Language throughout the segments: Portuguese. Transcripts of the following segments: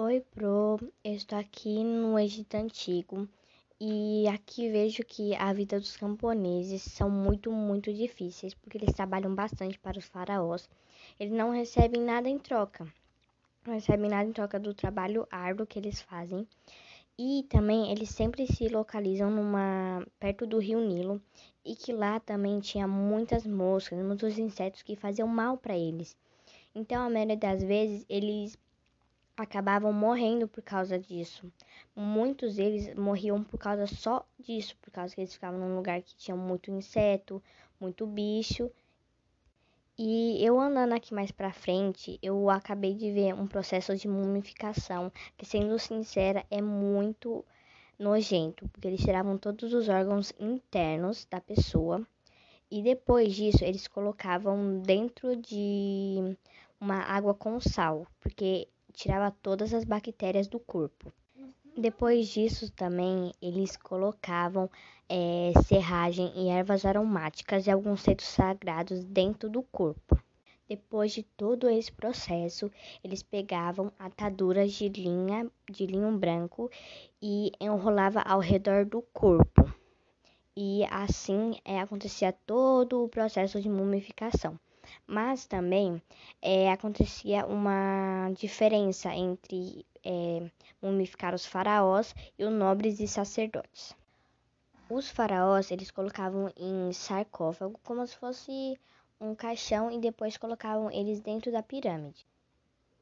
Oi, Pro. Estou aqui no Egito Antigo e aqui vejo que a vida dos camponeses são muito, muito difíceis porque eles trabalham bastante para os faraós. Eles não recebem nada em troca, não recebem nada em troca do trabalho árduo que eles fazem. E também eles sempre se localizam numa perto do Rio Nilo e que lá também tinha muitas moscas, muitos insetos que faziam mal para eles. Então, a maioria das vezes eles acabavam morrendo por causa disso. Muitos deles morriam por causa só disso, por causa que eles ficavam num lugar que tinha muito inseto, muito bicho. E eu andando aqui mais pra frente, eu acabei de ver um processo de mumificação, que sendo sincera, é muito nojento, porque eles tiravam todos os órgãos internos da pessoa e depois disso eles colocavam dentro de uma água com sal, porque tirava todas as bactérias do corpo. Depois disso também eles colocavam é, serragem e ervas aromáticas e alguns centros sagrados dentro do corpo. Depois de todo esse processo, eles pegavam ataduras de linha de linho branco e enrolava ao redor do corpo. E assim é, acontecia todo o processo de mumificação. Mas também é, acontecia uma diferença entre é, mumificar os faraós e os nobres e sacerdotes. Os faraós eles colocavam em sarcófago como se fosse um caixão e depois colocavam eles dentro da pirâmide.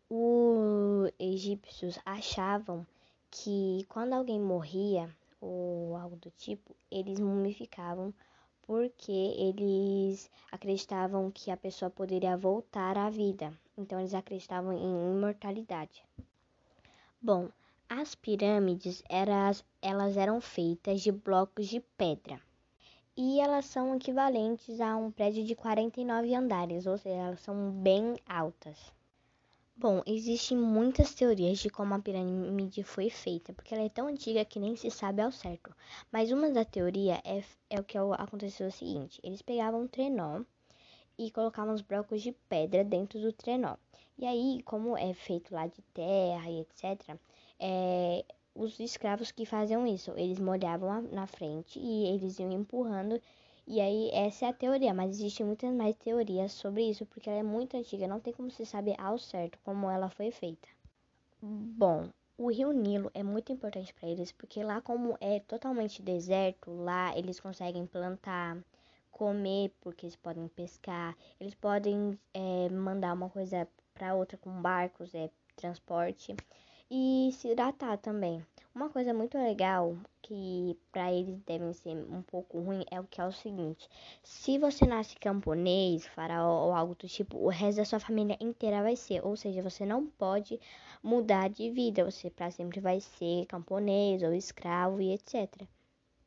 Os egípcios achavam que quando alguém morria ou algo do tipo, eles mumificavam porque eles acreditavam que a pessoa poderia voltar à vida. Então eles acreditavam em imortalidade. Bom, as pirâmides eras, elas eram feitas de blocos de pedra. E elas são equivalentes a um prédio de 49 andares, ou seja, elas são bem altas. Bom, existem muitas teorias de como a pirâmide foi feita, porque ela é tão antiga que nem se sabe ao certo. Mas uma da teoria é, é o que aconteceu o seguinte: eles pegavam um trenó e colocavam os blocos de pedra dentro do trenó. E aí, como é feito lá de terra e etc., é, os escravos que faziam isso, eles molhavam na frente e eles iam empurrando e aí, essa é a teoria, mas existem muitas mais teorias sobre isso, porque ela é muito antiga, não tem como se saber ao certo como ela foi feita. Bom, o rio Nilo é muito importante para eles, porque lá, como é totalmente deserto, lá eles conseguem plantar, comer, porque eles podem pescar, eles podem é, mandar uma coisa para outra com barcos, é transporte e se hidratar também. Uma coisa muito legal que para eles devem ser um pouco ruim é o que é o seguinte: se você nasce camponês, faraó ou algo do tipo, o resto da sua família inteira vai ser, ou seja, você não pode mudar de vida, você para sempre vai ser camponês ou escravo e etc.